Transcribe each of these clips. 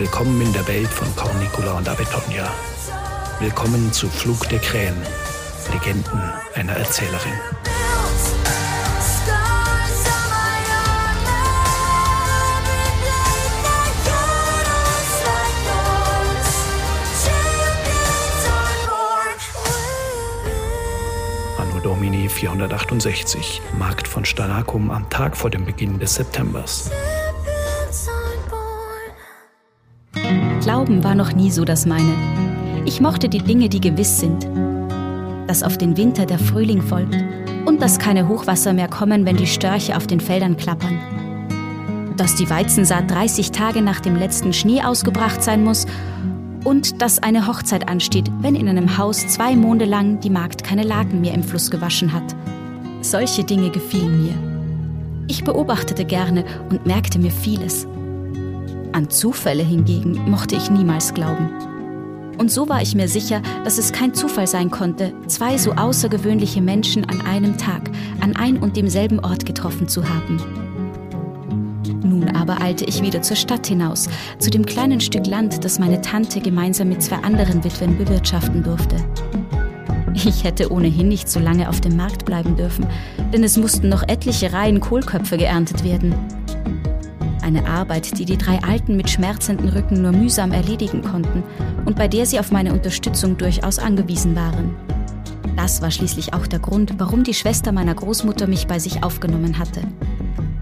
Willkommen in der Welt von Cornicula und Abetonia. Willkommen zu Flug der Krähen, Legenden einer Erzählerin. Anno Domini 468, Markt von Stanakum am Tag vor dem Beginn des Septembers. Glauben war noch nie so das meine. Ich mochte die Dinge, die gewiss sind. Dass auf den Winter der Frühling folgt und dass keine Hochwasser mehr kommen, wenn die Störche auf den Feldern klappern. Dass die Weizensaat 30 Tage nach dem letzten Schnee ausgebracht sein muss und dass eine Hochzeit ansteht, wenn in einem Haus zwei Monde lang die Magd keine Laken mehr im Fluss gewaschen hat. Solche Dinge gefielen mir. Ich beobachtete gerne und merkte mir vieles. An Zufälle hingegen mochte ich niemals glauben. Und so war ich mir sicher, dass es kein Zufall sein konnte, zwei so außergewöhnliche Menschen an einem Tag an ein und demselben Ort getroffen zu haben. Nun aber eilte ich wieder zur Stadt hinaus, zu dem kleinen Stück Land, das meine Tante gemeinsam mit zwei anderen Witwen bewirtschaften durfte. Ich hätte ohnehin nicht so lange auf dem Markt bleiben dürfen, denn es mussten noch etliche Reihen Kohlköpfe geerntet werden. Eine Arbeit, die die drei Alten mit schmerzenden Rücken nur mühsam erledigen konnten und bei der sie auf meine Unterstützung durchaus angewiesen waren. Das war schließlich auch der Grund, warum die Schwester meiner Großmutter mich bei sich aufgenommen hatte.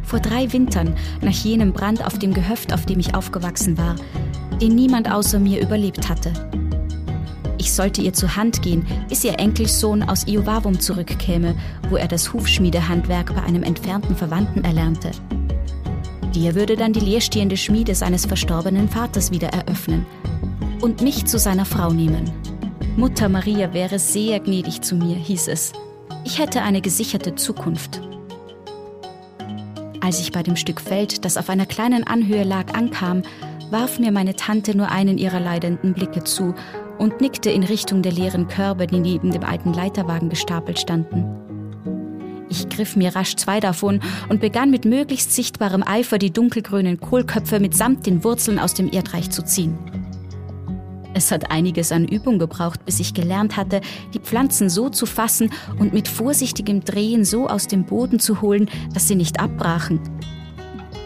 Vor drei Wintern, nach jenem Brand auf dem Gehöft, auf dem ich aufgewachsen war, den niemand außer mir überlebt hatte. Ich sollte ihr zur Hand gehen, bis ihr Enkelsohn aus Iovavum zurückkäme, wo er das Hufschmiedehandwerk bei einem entfernten Verwandten erlernte. Der würde dann die leerstehende Schmiede seines verstorbenen Vaters wieder eröffnen und mich zu seiner Frau nehmen. Mutter Maria wäre sehr gnädig zu mir, hieß es. Ich hätte eine gesicherte Zukunft. Als ich bei dem Stück Feld, das auf einer kleinen Anhöhe lag, ankam, warf mir meine Tante nur einen ihrer leidenden Blicke zu und nickte in Richtung der leeren Körbe, die neben dem alten Leiterwagen gestapelt standen. Ich griff mir rasch zwei davon und begann mit möglichst sichtbarem Eifer die dunkelgrünen Kohlköpfe mitsamt den Wurzeln aus dem Erdreich zu ziehen. Es hat einiges an Übung gebraucht, bis ich gelernt hatte, die Pflanzen so zu fassen und mit vorsichtigem Drehen so aus dem Boden zu holen, dass sie nicht abbrachen.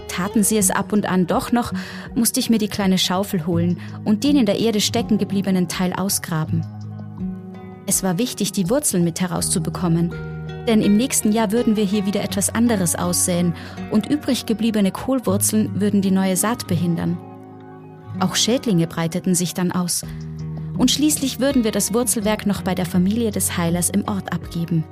Taten sie es ab und an doch noch, musste ich mir die kleine Schaufel holen und den in der Erde stecken gebliebenen Teil ausgraben. Es war wichtig, die Wurzeln mit herauszubekommen, denn im nächsten Jahr würden wir hier wieder etwas anderes aussäen und übrig gebliebene Kohlwurzeln würden die neue Saat behindern. Auch Schädlinge breiteten sich dann aus. Und schließlich würden wir das Wurzelwerk noch bei der Familie des Heilers im Ort abgeben.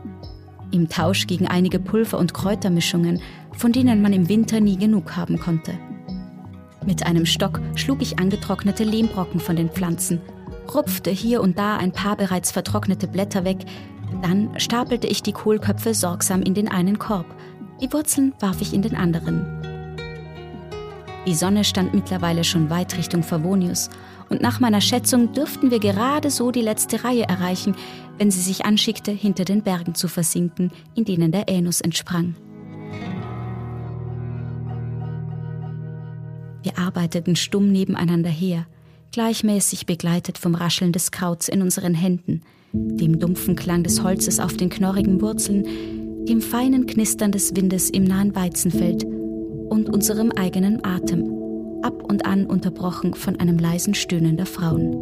Im Tausch gegen einige Pulver- und Kräutermischungen, von denen man im Winter nie genug haben konnte. Mit einem Stock schlug ich angetrocknete Lehmbrocken von den Pflanzen, rupfte hier und da ein paar bereits vertrocknete Blätter weg, dann stapelte ich die Kohlköpfe sorgsam in den einen Korb, die Wurzeln warf ich in den anderen. Die Sonne stand mittlerweile schon weit Richtung Favonius und nach meiner Schätzung dürften wir gerade so die letzte Reihe erreichen, wenn sie sich anschickte, hinter den Bergen zu versinken, in denen der Änus entsprang. Wir arbeiteten stumm nebeneinander her, gleichmäßig begleitet vom Rascheln des Krauts in unseren Händen, dem dumpfen Klang des Holzes auf den knorrigen Wurzeln, dem feinen Knistern des Windes im nahen Weizenfeld und unserem eigenen Atem, ab und an unterbrochen von einem leisen Stöhnen der Frauen.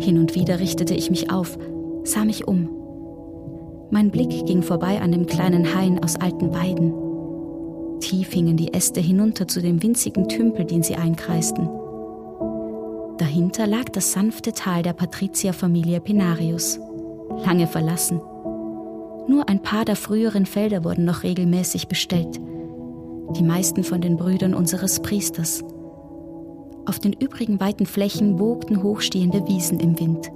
Hin und wieder richtete ich mich auf, sah mich um. Mein Blick ging vorbei an dem kleinen Hain aus alten Weiden. Tief hingen die Äste hinunter zu dem winzigen Tümpel, den sie einkreisten. Dahinter lag das sanfte Tal der Patrizierfamilie Pinarius, lange verlassen. Nur ein paar der früheren Felder wurden noch regelmäßig bestellt – die meisten von den Brüdern unseres Priesters. Auf den übrigen weiten Flächen wogten hochstehende Wiesen im Wind.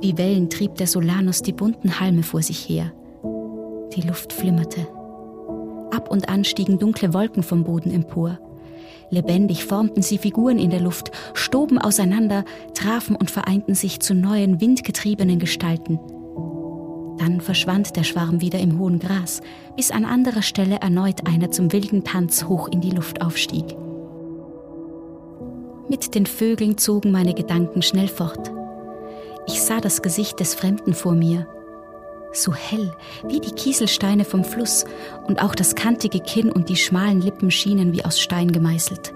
Wie Wellen trieb der Solanus die bunten Halme vor sich her. Die Luft flimmerte. Ab und an stiegen dunkle Wolken vom Boden empor. Lebendig formten sie Figuren in der Luft, stoben auseinander, trafen und vereinten sich zu neuen, windgetriebenen Gestalten. Dann verschwand der Schwarm wieder im hohen Gras, bis an anderer Stelle erneut einer zum wilden Tanz hoch in die Luft aufstieg. Mit den Vögeln zogen meine Gedanken schnell fort. Ich sah das Gesicht des Fremden vor mir, so hell wie die Kieselsteine vom Fluss, und auch das kantige Kinn und die schmalen Lippen schienen wie aus Stein gemeißelt.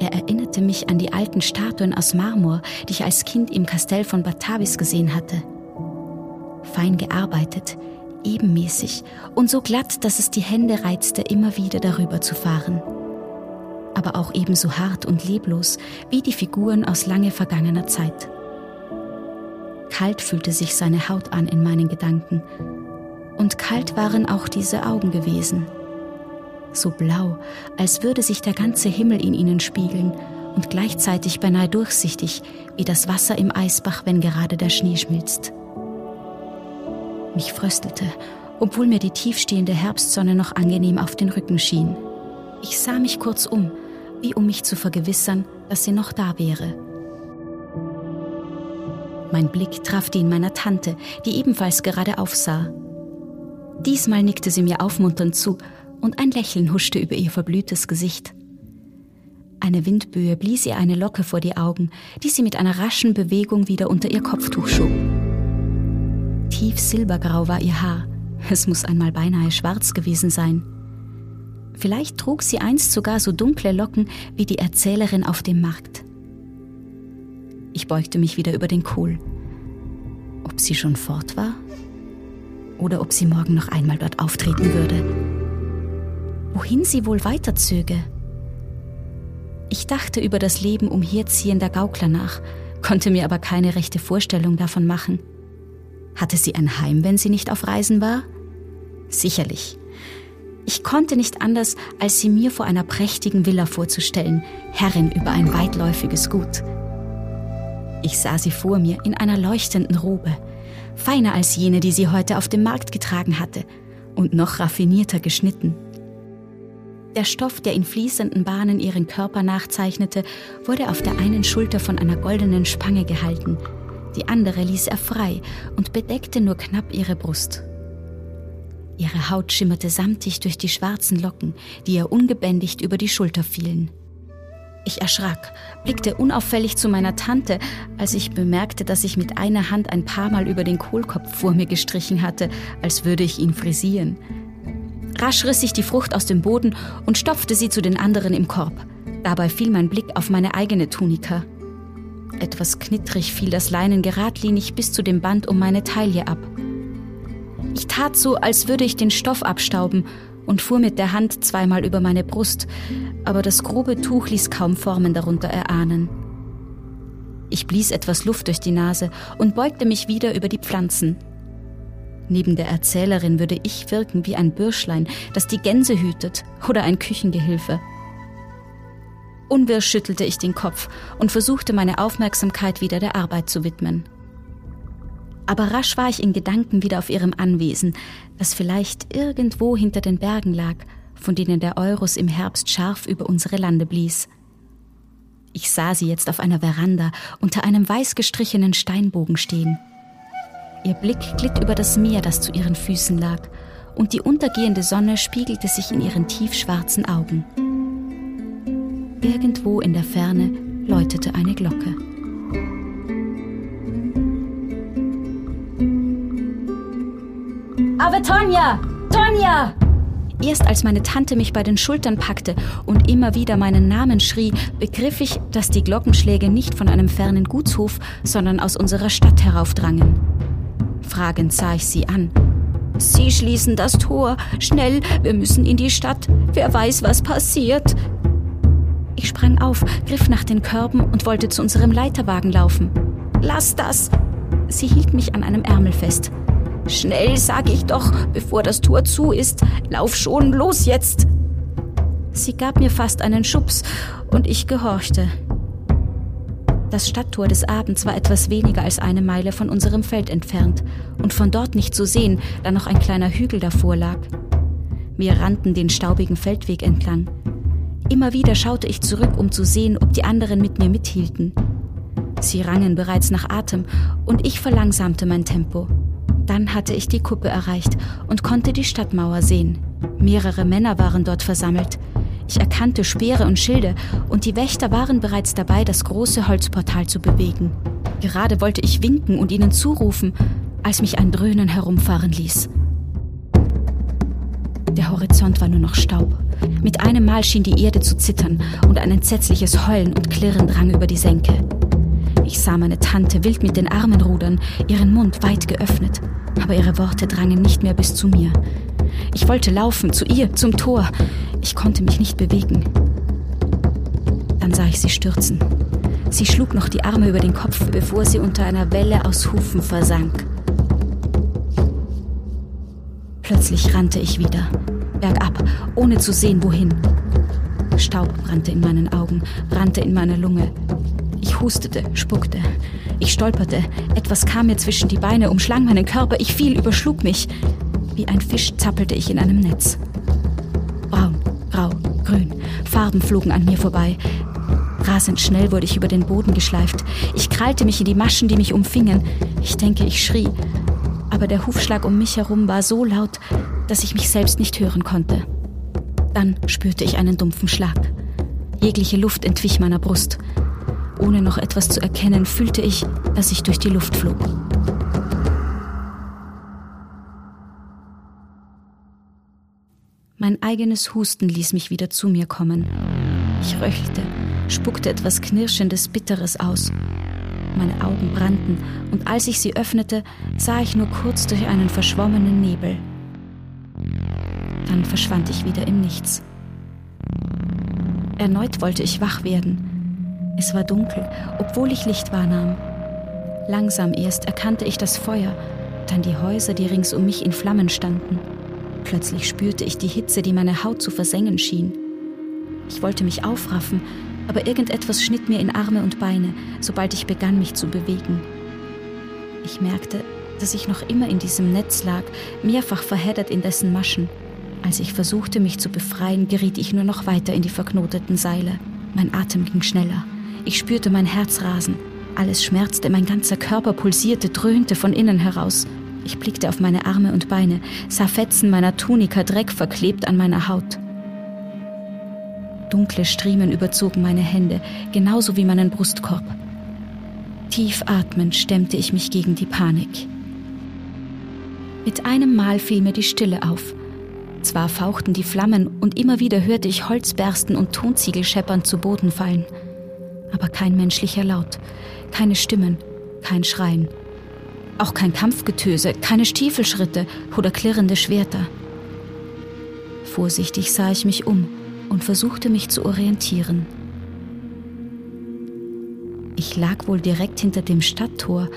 Er erinnerte mich an die alten Statuen aus Marmor, die ich als Kind im Kastell von Batavis gesehen hatte. Fein gearbeitet, ebenmäßig und so glatt, dass es die Hände reizte, immer wieder darüber zu fahren. Aber auch ebenso hart und leblos wie die Figuren aus lange vergangener Zeit. Kalt fühlte sich seine Haut an in meinen Gedanken. Und kalt waren auch diese Augen gewesen. So blau, als würde sich der ganze Himmel in ihnen spiegeln und gleichzeitig beinahe durchsichtig wie das Wasser im Eisbach, wenn gerade der Schnee schmilzt. Mich fröstelte, obwohl mir die tiefstehende Herbstsonne noch angenehm auf den Rücken schien. Ich sah mich kurz um, wie um mich zu vergewissern, dass sie noch da wäre. Mein Blick traf den meiner Tante, die ebenfalls gerade aufsah. Diesmal nickte sie mir aufmunternd zu und ein Lächeln huschte über ihr verblühtes Gesicht. Eine Windböe blies ihr eine Locke vor die Augen, die sie mit einer raschen Bewegung wieder unter ihr Kopftuch schob. Tief silbergrau war ihr Haar. Es muss einmal beinahe schwarz gewesen sein. Vielleicht trug sie einst sogar so dunkle Locken wie die Erzählerin auf dem Markt. Ich beugte mich wieder über den Kohl. Ob sie schon fort war? Oder ob sie morgen noch einmal dort auftreten würde? Wohin sie wohl weiterzöge? Ich dachte über das Leben umherziehender Gaukler nach, konnte mir aber keine rechte Vorstellung davon machen. Hatte sie ein Heim, wenn sie nicht auf Reisen war? Sicherlich. Ich konnte nicht anders, als sie mir vor einer prächtigen Villa vorzustellen, Herrin über ein weitläufiges Gut. Ich sah sie vor mir in einer leuchtenden Robe, feiner als jene, die sie heute auf dem Markt getragen hatte, und noch raffinierter geschnitten. Der Stoff, der in fließenden Bahnen ihren Körper nachzeichnete, wurde auf der einen Schulter von einer goldenen Spange gehalten, die andere ließ er frei und bedeckte nur knapp ihre Brust. Ihre Haut schimmerte samtig durch die schwarzen Locken, die ihr ungebändigt über die Schulter fielen. Ich erschrak, blickte unauffällig zu meiner Tante, als ich bemerkte, dass ich mit einer Hand ein paar Mal über den Kohlkopf vor mir gestrichen hatte, als würde ich ihn frisieren. Rasch riss ich die Frucht aus dem Boden und stopfte sie zu den anderen im Korb. Dabei fiel mein Blick auf meine eigene Tunika. Etwas knittrig fiel das Leinen geradlinig bis zu dem Band um meine Taille ab. Ich tat so, als würde ich den Stoff abstauben und fuhr mit der Hand zweimal über meine Brust, aber das grobe Tuch ließ kaum Formen darunter erahnen. Ich blies etwas Luft durch die Nase und beugte mich wieder über die Pflanzen. Neben der Erzählerin würde ich wirken wie ein Bürschlein, das die Gänse hütet oder ein Küchengehilfe. Unwirsch schüttelte ich den Kopf und versuchte meine Aufmerksamkeit wieder der Arbeit zu widmen aber rasch war ich in Gedanken wieder auf ihrem Anwesen, das vielleicht irgendwo hinter den Bergen lag, von denen der Eurus im Herbst scharf über unsere Lande blies. Ich sah sie jetzt auf einer Veranda unter einem weiß gestrichenen Steinbogen stehen. Ihr Blick glitt über das Meer, das zu ihren Füßen lag, und die untergehende Sonne spiegelte sich in ihren tiefschwarzen Augen. Irgendwo in der Ferne läutete eine Glocke. Aber Tonja! Tonja! Erst als meine Tante mich bei den Schultern packte und immer wieder meinen Namen schrie, begriff ich, dass die Glockenschläge nicht von einem fernen Gutshof, sondern aus unserer Stadt heraufdrangen. Fragend sah ich sie an. Sie schließen das Tor. Schnell, wir müssen in die Stadt. Wer weiß, was passiert. Ich sprang auf, griff nach den Körben und wollte zu unserem Leiterwagen laufen. Lass das! Sie hielt mich an einem Ärmel fest. Schnell, sag ich doch, bevor das Tor zu ist. Lauf schon, los jetzt! Sie gab mir fast einen Schubs und ich gehorchte. Das Stadttor des Abends war etwas weniger als eine Meile von unserem Feld entfernt und von dort nicht zu sehen, da noch ein kleiner Hügel davor lag. Wir rannten den staubigen Feldweg entlang. Immer wieder schaute ich zurück, um zu sehen, ob die anderen mit mir mithielten. Sie rangen bereits nach Atem und ich verlangsamte mein Tempo. Dann hatte ich die Kuppe erreicht und konnte die Stadtmauer sehen. Mehrere Männer waren dort versammelt. Ich erkannte Speere und Schilde und die Wächter waren bereits dabei, das große Holzportal zu bewegen. Gerade wollte ich winken und ihnen zurufen, als mich ein Dröhnen herumfahren ließ. Der Horizont war nur noch Staub. Mit einem Mal schien die Erde zu zittern und ein entsetzliches Heulen und Klirren drang über die Senke. Ich sah meine Tante wild mit den Armen rudern, ihren Mund weit geöffnet, aber ihre Worte drangen nicht mehr bis zu mir. Ich wollte laufen, zu ihr, zum Tor. Ich konnte mich nicht bewegen. Dann sah ich sie stürzen. Sie schlug noch die Arme über den Kopf, bevor sie unter einer Welle aus Hufen versank. Plötzlich rannte ich wieder, bergab, ohne zu sehen, wohin. Staub brannte in meinen Augen, brannte in meiner Lunge. Ich hustete, spuckte. Ich stolperte. Etwas kam mir zwischen die Beine, umschlang meinen Körper. Ich fiel, überschlug mich. Wie ein Fisch zappelte ich in einem Netz. Braun, grau, grün. Farben flogen an mir vorbei. Rasend schnell wurde ich über den Boden geschleift. Ich krallte mich in die Maschen, die mich umfingen. Ich denke, ich schrie. Aber der Hufschlag um mich herum war so laut, dass ich mich selbst nicht hören konnte. Dann spürte ich einen dumpfen Schlag. Jegliche Luft entwich meiner Brust. Ohne noch etwas zu erkennen, fühlte ich, dass ich durch die Luft flog. Mein eigenes Husten ließ mich wieder zu mir kommen. Ich röchelte, spuckte etwas Knirschendes, Bitteres aus. Meine Augen brannten, und als ich sie öffnete, sah ich nur kurz durch einen verschwommenen Nebel. Dann verschwand ich wieder im Nichts. Erneut wollte ich wach werden. Es war dunkel, obwohl ich Licht wahrnahm. Langsam erst erkannte ich das Feuer, dann die Häuser, die rings um mich in Flammen standen. Plötzlich spürte ich die Hitze, die meine Haut zu versengen schien. Ich wollte mich aufraffen, aber irgendetwas schnitt mir in Arme und Beine, sobald ich begann, mich zu bewegen. Ich merkte, dass ich noch immer in diesem Netz lag, mehrfach verheddert in dessen Maschen. Als ich versuchte, mich zu befreien, geriet ich nur noch weiter in die verknoteten Seile. Mein Atem ging schneller. Ich spürte mein Herz rasen. Alles schmerzte, mein ganzer Körper pulsierte, dröhnte von innen heraus. Ich blickte auf meine Arme und Beine, sah Fetzen meiner Tunika Dreck verklebt an meiner Haut. Dunkle Striemen überzogen meine Hände, genauso wie meinen Brustkorb. Tief atmend stemmte ich mich gegen die Panik. Mit einem Mal fiel mir die Stille auf. Zwar fauchten die Flammen und immer wieder hörte ich Holzbersten und Tonziegel scheppernd zu Boden fallen, aber kein menschlicher Laut, keine Stimmen, kein Schreien. Auch kein Kampfgetöse, keine Stiefelschritte oder klirrende Schwerter. Vorsichtig sah ich mich um und versuchte mich zu orientieren. Ich lag wohl direkt hinter dem Stadttor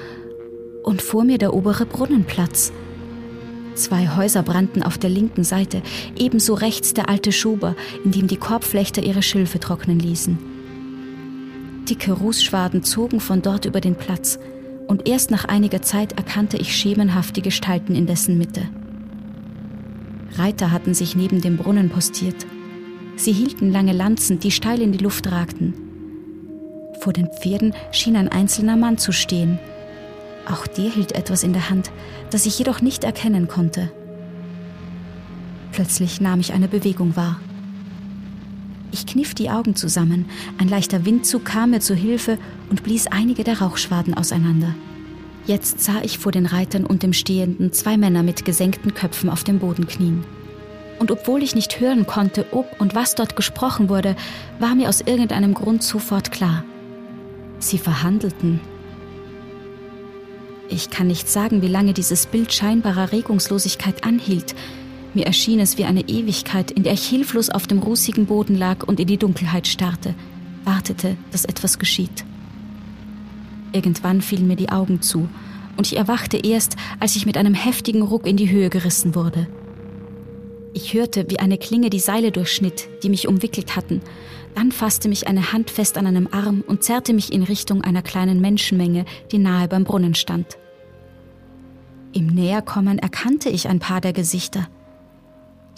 und vor mir der obere Brunnenplatz. Zwei Häuser brannten auf der linken Seite, ebenso rechts der alte Schober, in dem die Korbflechter ihre Schilfe trocknen ließen. Dicke Rußschwaden zogen von dort über den Platz, und erst nach einiger Zeit erkannte ich schemenhaft die Gestalten in dessen Mitte. Reiter hatten sich neben dem Brunnen postiert. Sie hielten lange Lanzen, die steil in die Luft ragten. Vor den Pferden schien ein einzelner Mann zu stehen. Auch der hielt etwas in der Hand, das ich jedoch nicht erkennen konnte. Plötzlich nahm ich eine Bewegung wahr. Ich kniff die Augen zusammen, ein leichter Windzug kam mir zu Hilfe und blies einige der Rauchschwaden auseinander. Jetzt sah ich vor den Reitern und dem Stehenden zwei Männer mit gesenkten Köpfen auf dem Boden knien. Und obwohl ich nicht hören konnte, ob und was dort gesprochen wurde, war mir aus irgendeinem Grund sofort klar. Sie verhandelten. Ich kann nicht sagen, wie lange dieses Bild scheinbarer Regungslosigkeit anhielt, mir erschien es wie eine Ewigkeit, in der ich hilflos auf dem rußigen Boden lag und in die Dunkelheit starrte, wartete, dass etwas geschieht. Irgendwann fielen mir die Augen zu, und ich erwachte erst, als ich mit einem heftigen Ruck in die Höhe gerissen wurde. Ich hörte, wie eine Klinge die Seile durchschnitt, die mich umwickelt hatten. Dann fasste mich eine Hand fest an einem Arm und zerrte mich in Richtung einer kleinen Menschenmenge, die nahe beim Brunnen stand. Im Näherkommen erkannte ich ein paar der Gesichter.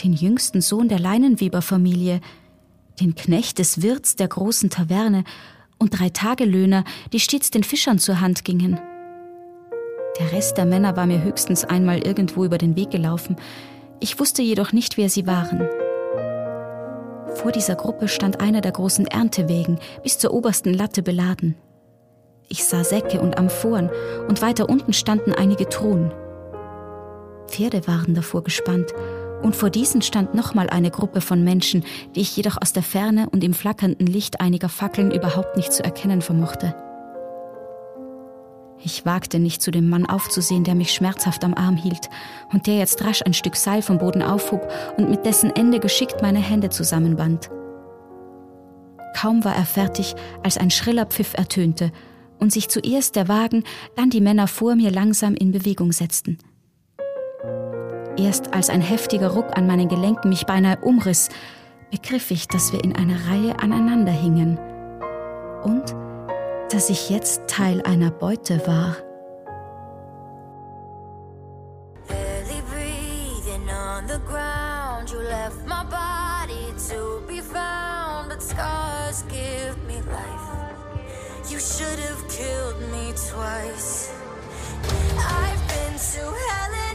Den jüngsten Sohn der Leinenweberfamilie, den Knecht des Wirts der großen Taverne und drei Tagelöhner, die stets den Fischern zur Hand gingen. Der Rest der Männer war mir höchstens einmal irgendwo über den Weg gelaufen. Ich wusste jedoch nicht, wer sie waren. Vor dieser Gruppe stand einer der großen Erntewegen, bis zur obersten Latte beladen. Ich sah Säcke und Amphoren und weiter unten standen einige Thronen. Pferde waren davor gespannt und vor diesen stand nochmal eine Gruppe von Menschen, die ich jedoch aus der Ferne und im flackernden Licht einiger Fackeln überhaupt nicht zu erkennen vermochte. Ich wagte nicht zu dem Mann aufzusehen, der mich schmerzhaft am Arm hielt und der jetzt rasch ein Stück Seil vom Boden aufhob und mit dessen Ende geschickt meine Hände zusammenband. Kaum war er fertig, als ein schriller Pfiff ertönte und sich zuerst der Wagen, dann die Männer vor mir langsam in Bewegung setzten. Erst als ein heftiger Ruck an meinen Gelenken mich beinahe umriss, begriff ich, dass wir in einer Reihe aneinander hingen und dass ich jetzt Teil einer Beute war. Should have killed me twice. I've been to hell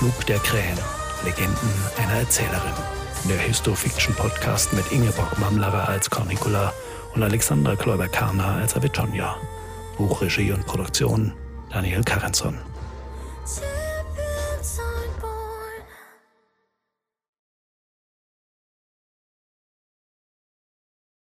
Flug der Krähen. Legenden einer Erzählerin. Der Histofiction-Podcast mit Ingeborg Mamlerer als Cornicula und Alexandra Kläuber-Karner als Avitonia. Buchregie und Produktion Daniel. Champions